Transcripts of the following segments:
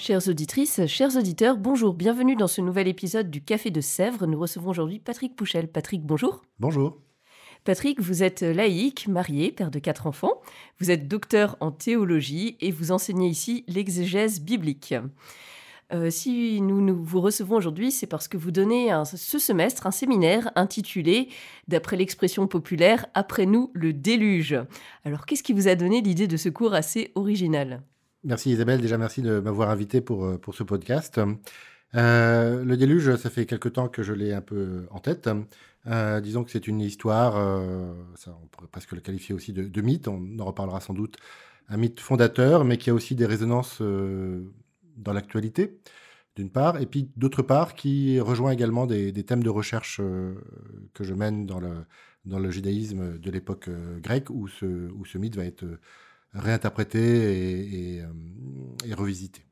Chères auditrices, chers auditeurs, bonjour, bienvenue dans ce nouvel épisode du Café de Sèvres. Nous recevons aujourd'hui Patrick Pouchel. Patrick, bonjour. Bonjour. Patrick, vous êtes laïque, marié, père de quatre enfants. Vous êtes docteur en théologie et vous enseignez ici l'exégèse biblique. Euh, si nous, nous, vous recevons aujourd'hui, c'est parce que vous donnez un, ce semestre un séminaire intitulé, d'après l'expression populaire, Après nous, le déluge. Alors, qu'est-ce qui vous a donné l'idée de ce cours assez original? Merci Isabelle, déjà merci de m'avoir invité pour, euh, pour ce podcast. Euh, le déluge, ça fait quelque temps que je l'ai un peu en tête. Euh, disons que c'est une histoire, ça, on pourrait presque le qualifier aussi de, mythe, on en reparlera sans doute, un mythe fondateur, mais qui a aussi des résonances dans l'actualité, d'une part, et puis d'autre part, qui rejoint également des, des thèmes de recherche que je mène dans le, dans le judaïsme de l'époque grecque, où ce, où ce mythe va être réinterprété et, et, et revisité.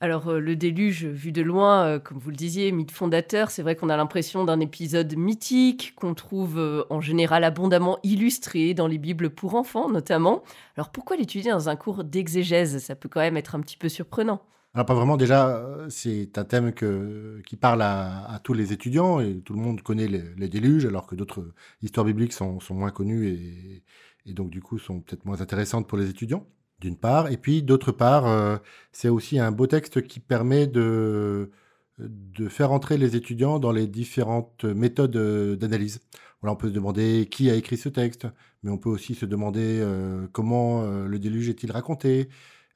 Alors, euh, le déluge, vu de loin, euh, comme vous le disiez, mythe fondateur, c'est vrai qu'on a l'impression d'un épisode mythique qu'on trouve euh, en général abondamment illustré dans les Bibles pour enfants, notamment. Alors, pourquoi l'étudier dans un cours d'exégèse? Ça peut quand même être un petit peu surprenant. Alors, pas vraiment. Déjà, c'est un thème que, qui parle à, à, tous les étudiants et tout le monde connaît les, les déluges, alors que d'autres histoires bibliques sont, sont moins connues et, et donc, du coup, sont peut-être moins intéressantes pour les étudiants d'une part, et puis d'autre part, euh, c'est aussi un beau texte qui permet de, de faire entrer les étudiants dans les différentes méthodes d'analyse. Voilà, on peut se demander qui a écrit ce texte, mais on peut aussi se demander euh, comment euh, le déluge est-il raconté,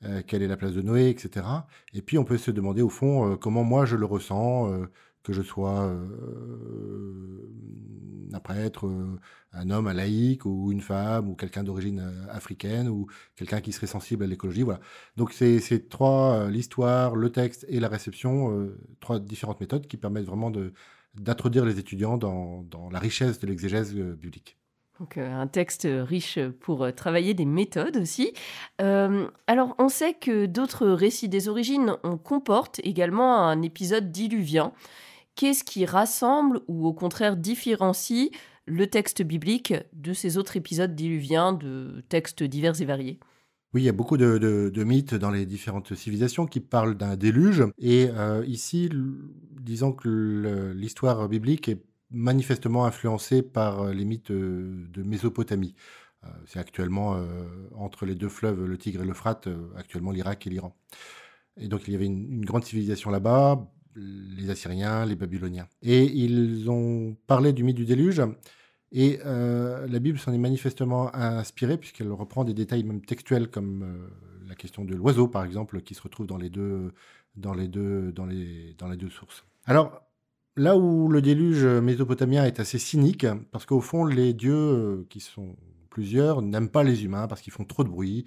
euh, quelle est la place de Noé, etc. Et puis on peut se demander au fond comment moi je le ressens, que je sois un prêtre, un homme, un laïc, ou une femme, ou quelqu'un d'origine africaine, ou quelqu'un qui serait sensible à l'écologie. Voilà. Donc c'est ces trois, l'histoire, le texte et la réception, euh, trois différentes méthodes qui permettent vraiment d'introduire les étudiants dans, la richesse de l'exégèse biblique. Donc euh, un texte riche pour euh, travailler des méthodes aussi. Euh, alors on sait que d'autres récits des origines on comportent également un épisode diluvien. Qu'est-ce qui rassemble ou au contraire différencie le texte biblique de ces autres épisodes diluviens, de textes divers et variés? Oui, il y a beaucoup de, mythes dans les différentes civilisations qui parlent d'un déluge. Et ici, disons que l'histoire biblique est manifestement influencée par les mythes de Mésopotamie. Euh, C'est actuellement euh, entre les deux fleuves, le Tigre et l'Euphrate, actuellement l'Irak et l'Iran. Et donc il y avait une, grande civilisation là-bas, les Assyriens, les Babyloniens. Et ils ont parlé du mythe du déluge. Et euh, la Bible s'en est manifestement inspirée, puisqu'elle reprend des détails même textuels, comme euh, la question de l'oiseau, par exemple, qui se retrouve dans les deux, dans les deux, dans les, dans les deux sources. Alors, là où le déluge mésopotamien est assez cynique, parce qu'au fond, les dieux, qui sont plusieurs, n'aiment pas les humains, parce qu'ils font trop de bruit,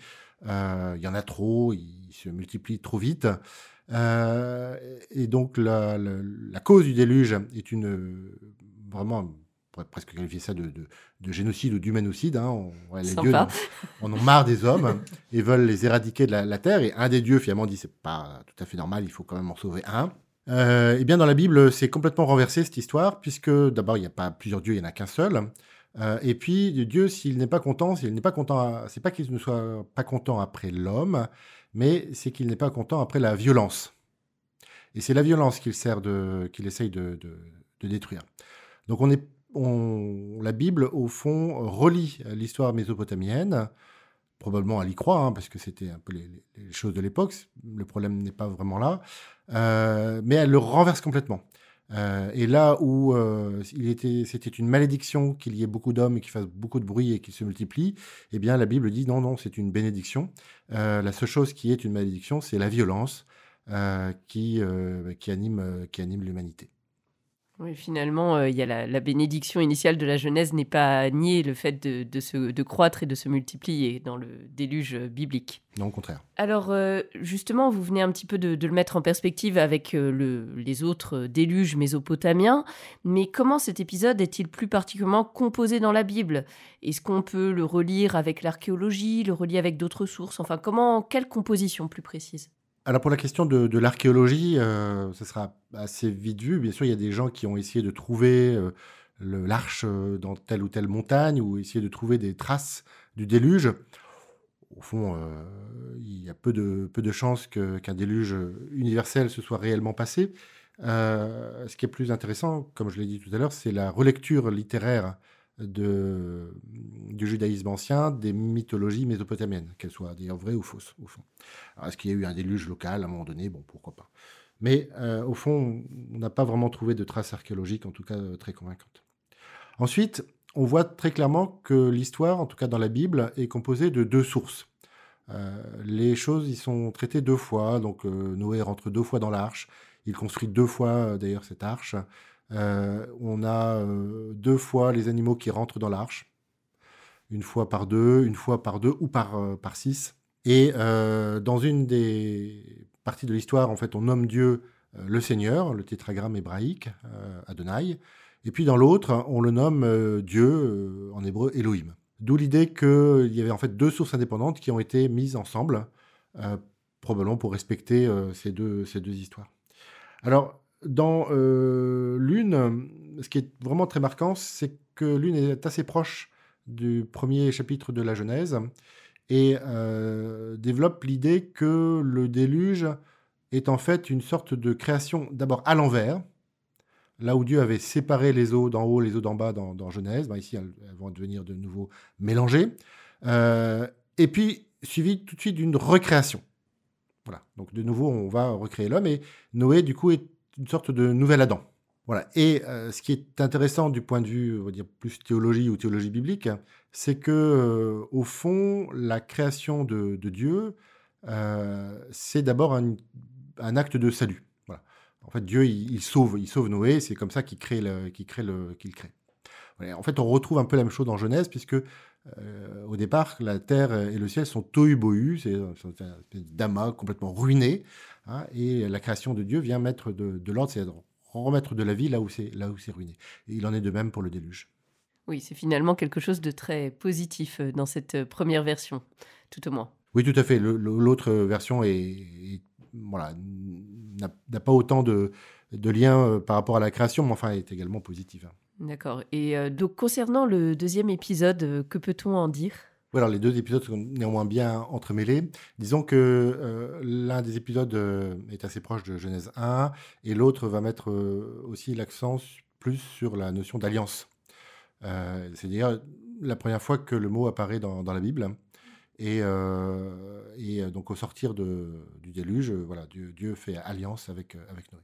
euh, il y en a trop, ils se multiplient trop vite. Euh, et donc la, la, la, cause du déluge est une vraiment on pourrait presque qualifier ça de, de, de génocide ou d'humanocide. Hein. On, ouais, les dieux en, on en marre des hommes et veulent les éradiquer de la, la, terre. Et un des dieux finalement dit c'est pas tout à fait normal, il faut quand même en sauver un. Euh, et bien dans la Bible, c'est complètement renversé cette histoire puisque d'abord il n'y a pas plusieurs dieux, il n'y en a qu'un seul. Euh, et puis Dieu, s'il n'est pas content, s'il n'est pas content, c'est pas qu'il ne soit pas content après l'homme, mais c'est qu'il n'est pas content après la violence. Et c'est la violence qu'il sert de, qu'il essaye de, de, de, détruire. Donc on est, on, la Bible au fond relie l'histoire mésopotamienne. Probablement elle y croit, hein, parce que c'était un peu les, choses de l'époque. Le problème n'est pas vraiment là, euh, mais elle le renverse complètement. Euh, et là où euh, il était, c'était une malédiction qu'il y ait beaucoup d'hommes et qu'ils fassent beaucoup de bruit et qu'ils se multiplient, eh bien la Bible dit non, non, c'est une bénédiction. La seule chose qui est une malédiction, c'est la violence qui, qui anime, qui anime l'humanité. Oui, finalement, euh, il y a la, bénédiction initiale de la Genèse n'est pas nier le fait de, se, de croître et de se multiplier dans le déluge biblique. Non, au contraire. Alors, euh, justement, vous venez un petit peu de, le mettre en perspective avec euh, le, les autres déluges mésopotamiens, mais comment cet épisode est-il plus particulièrement composé dans la Bible? Est-ce qu'on peut le relire avec l'archéologie, le relier avec d'autres sources? Enfin, comment, quelle composition plus précise? Alors pour la question de, l'archéologie, euh, ce sera assez vite vu. Bien sûr, il y a des gens qui ont essayé de trouver euh, l'arche euh, dans telle ou telle montagne ou essayé de trouver des traces du déluge. Au fond, il y a peu de chances qu'un déluge universel se soit réellement passé. ce qui est plus intéressant, comme je l'ai dit tout à l'heure, c'est la relecture littéraire de, du judaïsme ancien des mythologies mésopotamiennes, qu'elles soient d'ailleurs vraies ou fausses, au fond. Est-ce qu'il y a eu un déluge local à un moment donné? Bon, pourquoi pas. Mais euh, au fond, on n'a pas vraiment trouvé de traces archéologiques, en tout cas euh, très convaincantes. Ensuite, on voit très clairement que l'histoire, en tout cas dans la Bible, est composée de deux sources. Euh, les choses y sont traitées deux fois, donc Noé rentre deux fois dans l'arche, il construit deux fois d'ailleurs cette arche, on a euh, deux fois les animaux qui rentrent dans l'arche, une fois par deux, une fois par deux ou par, euh, par six. Et dans une des parties de l'histoire, en fait, on nomme Dieu le Seigneur, le tétragramme hébraïque, Adonai. Et puis dans l'autre, on le nomme Dieu, en hébreu Elohim. D'où l'idée qu'il y avait en fait deux sources indépendantes qui ont été mises ensemble, probablement pour respecter ces, deux, ces deux histoires. Alors, dans euh, l'une, ce qui est vraiment très marquant, c'est que l'une est assez proche du premier chapitre de la Genèse et euh, développe l'idée que le déluge est en fait une sorte de création d'abord à l'envers, là où Dieu avait séparé les eaux d'en haut, les eaux d'en bas dans, Genèse, ben, ici elles, vont devenir de nouveau mélangées, euh, et puis suivi tout de suite d'une recréation. Voilà, donc de nouveau on va recréer l'homme et Noé du coup est une sorte de nouvel Adam. Voilà. Et euh, ce qui est intéressant du point de vue, on va dire plus théologie ou théologie biblique, c'est que euh, au fond, la création de, Dieu, euh, c'est d'abord un, acte de salut. Voilà. En fait, Dieu, il, sauve, il sauve Noé. C'est comme ça qu'il crée le, qu'il crée le, qu'il crée. En fait, on retrouve un peu la même chose dans Genèse, puisque au départ, la terre et le ciel sont tohu bohu, c'est un d'amas complètement ruiné. Hein, et la création de Dieu vient mettre de, l'ordre, c'est remettre de la vie là où c'est là où c'est ruiné. Et il en est de même pour le déluge. Oui, c'est finalement quelque chose de très positif euh, dans cette euh, première version, tout au moins. Oui, tout à fait. L'autre version est, voilà n'a pas autant de, de liens euh, par rapport à la création, mais enfin est également positive. D'accord. Et donc concernant le deuxième épisode, que peut-on en dire? Alors les deux épisodes sont néanmoins bien entremêlés. Disons que euh, l'un des épisodes euh, est assez proche de Genèse 1 et l'autre va mettre euh, aussi l'accent plus sur la notion d'alliance. C'est d'ailleurs la première fois que le mot apparaît dans, la Bible. Et, donc au sortir du déluge, voilà, Dieu, fait alliance avec Noé.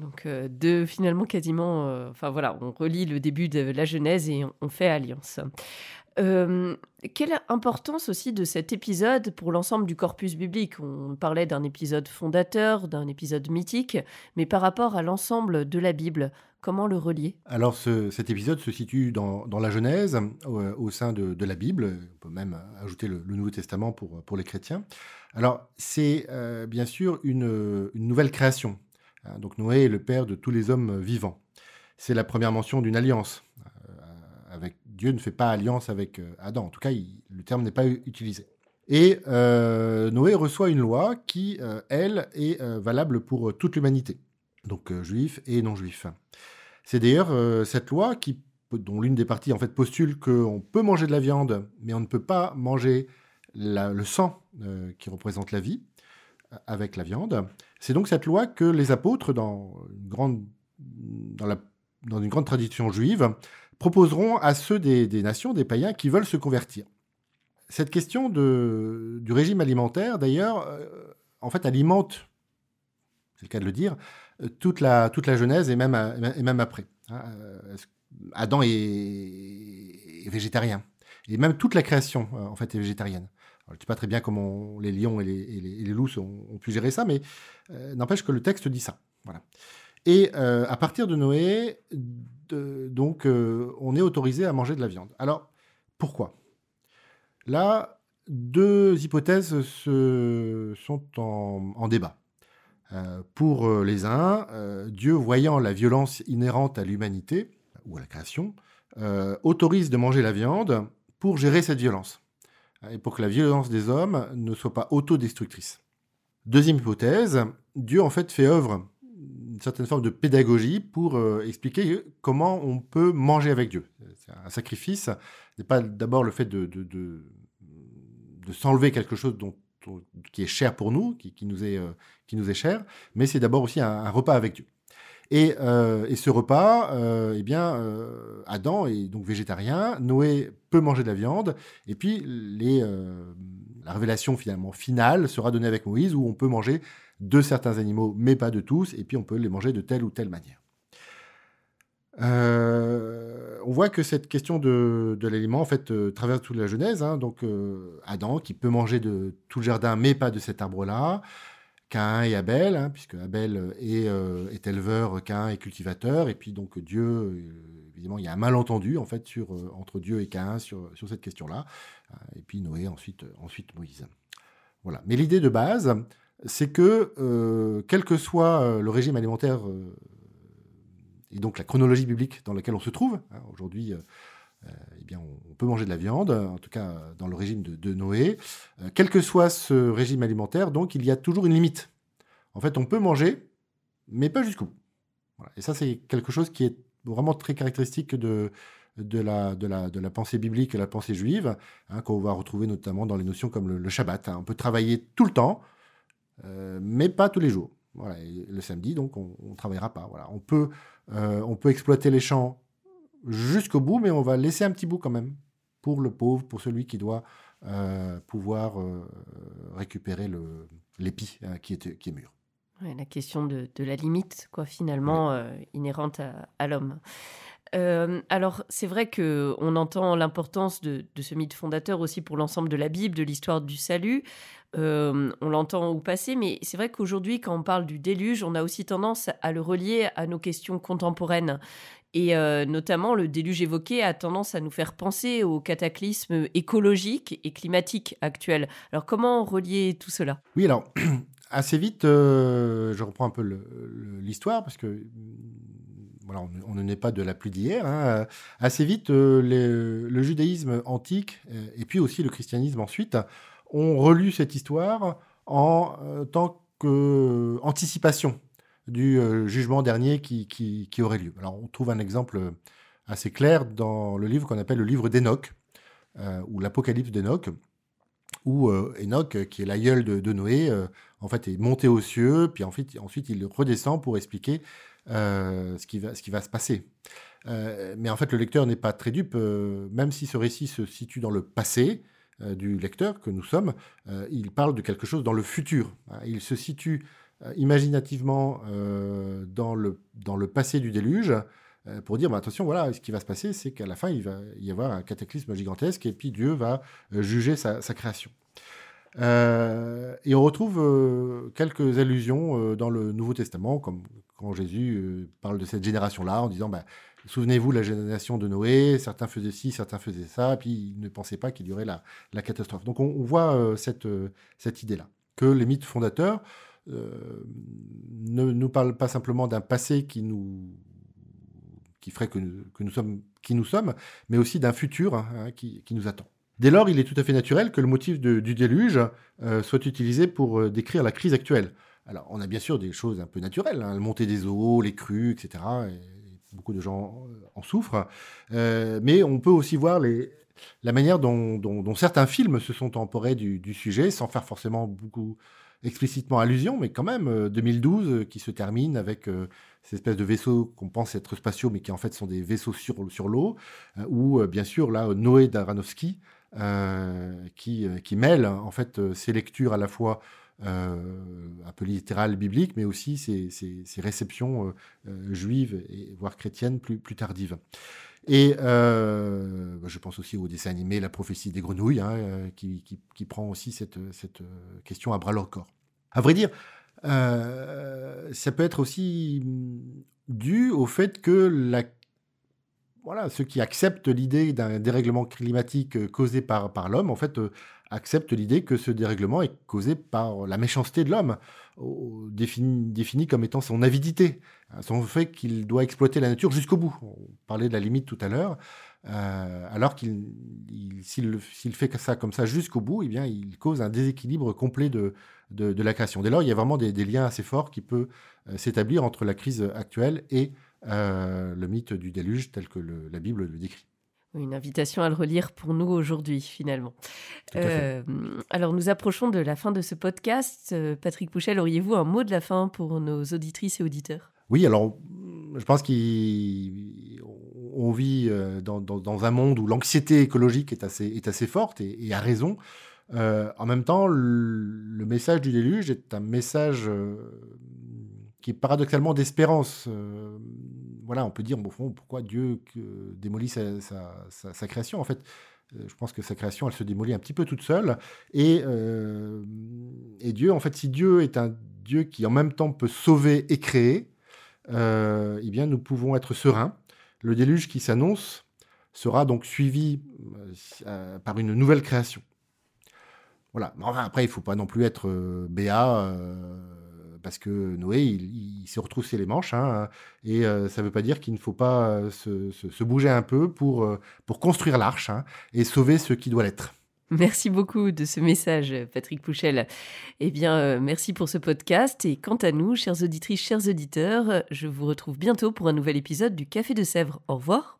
Donc de finalement quasiment, enfin voilà, on relit le début de la Genèse et on fait alliance. Euh, quelle importance aussi de cet épisode pour l'ensemble du corpus biblique? On parlait d'un épisode fondateur, d'un épisode mythique, mais par rapport à l'ensemble de la Bible, comment le relier? Alors cet épisode se situe dans, la Genèse, au, sein de, la Bible, on peut même ajouter le, Nouveau Testament pour, les chrétiens. Alors c'est euh, bien sûr une, nouvelle création. Hein. donc Noé est le père de tous les hommes vivants. C'est la première mention d'une alliance avec Dieu ne fait pas alliance avec euh, Adam. En tout cas, le terme n'est pas utilisé. Et euh, Noé reçoit une loi qui, euh, elle, est valable pour toute l'humanité, donc juifs et non-juifs. C'est d'ailleurs cette loi qui, dont l'une des parties en fait postule qu'on peut manger de la viande, mais on ne peut pas manger le sang qui représente la vie avec la viande. C'est donc cette loi que les apôtres, dans une grande, dans une grande tradition juive, proposeront à ceux des, nations, des païens, qui veulent se convertir. Cette question du régime alimentaire, d'ailleurs, euh, en fait, alimente, c'est le cas de le dire, euh, toute la, toute la Genèse et même, et même après. Hein. Euh, Adam est, végétarien. Et même toute la création, en fait, est végétarienne. Je ne sais pas très bien comment les lions et les, loups ont, pu gérer ça, mais n'empêche que le texte dit ça. Et à partir de Noé, donc, on est autorisé à manger de la viande. Alors, pourquoi? Là, deux hypothèses se, sont en, débat. pour les uns, Dieu, voyant la violence inhérente à l'humanité ou à la création, autorise de manger la viande pour gérer cette violence et pour que la violence des hommes ne soit pas autodestructrice. Deuxième hypothèse, Dieu en fait fait œuvre une certaine forme de pédagogie pour euh, expliquer comment on peut manger avec Dieu. Un sacrifice n'est pas d'abord le fait de, de, s'enlever quelque chose qui est cher pour nous, qui, nous, est, euh, qui nous est cher, mais c'est d'abord aussi un, repas avec Dieu. Et, euh, et, ce repas, eh bien, Adam est donc végétarien, Noé peut manger de la viande, et puis la révélation finalement finale sera donnée avec Moïse, où on peut manger de certains animaux, mais pas de tous, et puis on peut les manger de telle ou telle manière. Euh, on voit que cette question de, l'aliment en fait euh, traverse toute la Genèse. Hein. donc euh, Adam qui peut manger de tout le jardin, mais pas de cet arbre-là. Cain et Abel, hein, puisque Abel est, est, éleveur, Cain est cultivateur, et puis donc Dieu, évidemment, il y a un malentendu en fait entre Dieu et Cain sur, sur cette question-là, et puis Noé ensuite, ensuite Moïse. Voilà. Mais l'idée de base, c'est que, euh, quel que soit euh, le régime alimentaire euh, et donc la chronologie biblique dans laquelle on se trouve, hein, aujourd'hui, eh bien, on, peut manger de la viande, en tout cas dans le régime de, Noé, quel que soit ce régime alimentaire, donc il y a toujours une limite. En fait, on peut manger, mais pas jusqu'au bout. Et ça, c'est quelque chose qui est vraiment très caractéristique de, de la, de, de pensée biblique et la pensée juive, hein, qu'on va retrouver notamment dans les notions comme le, Shabbat. Hein. On peut travailler tout le temps, euh, mais pas tous les jours. Voilà, le samedi, donc, on ne travaillera pas. Voilà. On, peut, euh, on peut exploiter les champs jusqu'au bout, mais on va laisser un petit bout quand même pour le pauvre, pour celui qui doit euh, pouvoir récupérer l'épi hein, qui, est, qui est mûr. la question de, de, la limite, quoi, finalement, inhérente à l'homme. Euh, alors, c'est vrai que on entend l'importance de, ce mythe fondateur aussi pour l'ensemble de la Bible, de l'histoire du salut. Euh, on l'entend au passé, mais c'est vrai qu'aujourd'hui, quand on parle du déluge, on a aussi tendance à le relier à nos questions contemporaines. Et euh, notamment, le déluge évoqué a tendance à nous faire penser au cataclysme écologique et climatique actuel. Alors, comment relier tout cela? Oui, alors, assez vite, je reprends un peu l'histoire, parce que on, ne naît pas de la pluie d'hier. Hein. Assez vite, euh, le judaïsme antique euh, et puis aussi le christianisme ensuite ont relu cette histoire en euh, tant qu'anticipation du jugement dernier qui, aurait lieu. Alors on trouve un exemple assez clair dans le livre qu'on appelle le livre d'Enoch, ou l'Apocalypse d'Enoch, où Enoch, qui est l'aïeul de, Noé, en fait est monté aux cieux, puis ensuite, ensuite il redescend pour expliquer euh, ce, qui va, ce qui va se passer. Euh, mais en fait, le lecteur n'est pas très dupe, euh, même si ce récit se situe dans le passé du lecteur que nous sommes, il parle de quelque chose dans le futur. Hein. Il se situe imaginativement dans, le, dans le passé du déluge pour dire bah, attention, voilà, ce qui va se passer, c'est qu'à la fin, il va y avoir un cataclysme gigantesque et puis Dieu va juger sa, création. et on retrouve quelques allusions dans le Nouveau Testament, comme quand Jésus euh, parle de cette génération-là en disant bah, Souvenez-vous la génération de Noé, certains faisaient ci, certains faisaient ça, puis ils ne pensaient pas qu'il y aurait la, la catastrophe. Donc on, voit euh, cette, euh, cette idée-là, que les mythes fondateurs ne nous parlent pas simplement d'un passé qui nous qui ferait que, nous sommes qui nous sommes, mais aussi d'un futur hein, qui, qui, nous attend. Dès lors, il est tout à fait naturel que le motif du déluge soit utilisé pour décrire la crise actuelle. Alors, on a bien sûr des choses un peu naturelles, hein, la montée des eaux, les crues, etc. beaucoup de gens euh, en souffrent. Euh, mais on peut aussi voir la manière dont, certains films se sont emporés du, sujet, sans faire forcément beaucoup explicitement allusion, mais quand même, 2012 euh, qui se termine avec ces espèces de vaisseaux qu'on pense être spatiaux, mais qui en fait sont des vaisseaux sur, l'eau, ou bien sûr, là, Noé d'Aronofsky, qui, qui mêle en fait ces lectures à la fois un peu littérales bibliques, mais aussi ces, réceptions euh, euh, juives et voire chrétiennes plus, tardives. Et je pense aussi au dessin animé La prophétie des grenouilles, hein, qui, prend aussi cette, cette question à bras le corps. À vrai dire, ça peut être aussi dû au fait que la voilà, ceux qui acceptent l'idée d'un dérèglement climatique euh, causé par, l'homme, en fait, euh, acceptent l'idée que ce dérèglement est causé par la méchanceté de l'homme, défini, défini, comme étant son avidité, hein, son fait qu'il doit exploiter la nature jusqu'au bout. On parlait de la limite tout à l'heure. Euh, alors qu'il, s'il, fait ça comme ça jusqu'au bout, eh bien, il cause un déséquilibre complet de, de, la création. Dès lors, il y a vraiment des, liens assez forts qui peuvent s'établir entre la crise actuelle et euh, le mythe du déluge tel que la Bible le décrit. Une invitation à le relire pour nous aujourd'hui, finalement. Euh, alors, nous approchons de la fin de ce podcast. Euh, Patrick Pouchel, auriez-vous un mot de la fin pour nos auditrices et auditeurs? Oui, alors, je pense qu'on vit dans, un monde où l'anxiété écologique est assez, est assez forte et, et a raison. en même temps, le, message du déluge est un message qui est paradoxalement d'espérance. Euh, voilà, on peut dire, au fond, pourquoi Dieu démolit sa, création En fait, euh, je pense que sa création, elle se démolit un petit peu toute seule. Et, euh, et Dieu, en fait, si Dieu est un Dieu qui en même temps peut sauver et créer, eh bien, nous pouvons être sereins. Le déluge qui s'annonce sera donc suivi par une nouvelle création. Voilà. après, il ne faut pas non plus être béat parce que Noé, il, s'est retroussé les manches, hein, et euh, ça ne veut pas dire qu'il ne faut pas euh, se, bouger un peu pour, euh, construire l'arche hein, et sauver ce qui doit l'être. Merci beaucoup de ce message, Patrick Pouchel. Eh bien, merci pour ce podcast. Et quant à nous, chères auditrices, chers auditeurs, je vous retrouve bientôt pour un nouvel épisode du Café de Sèvres. Au revoir.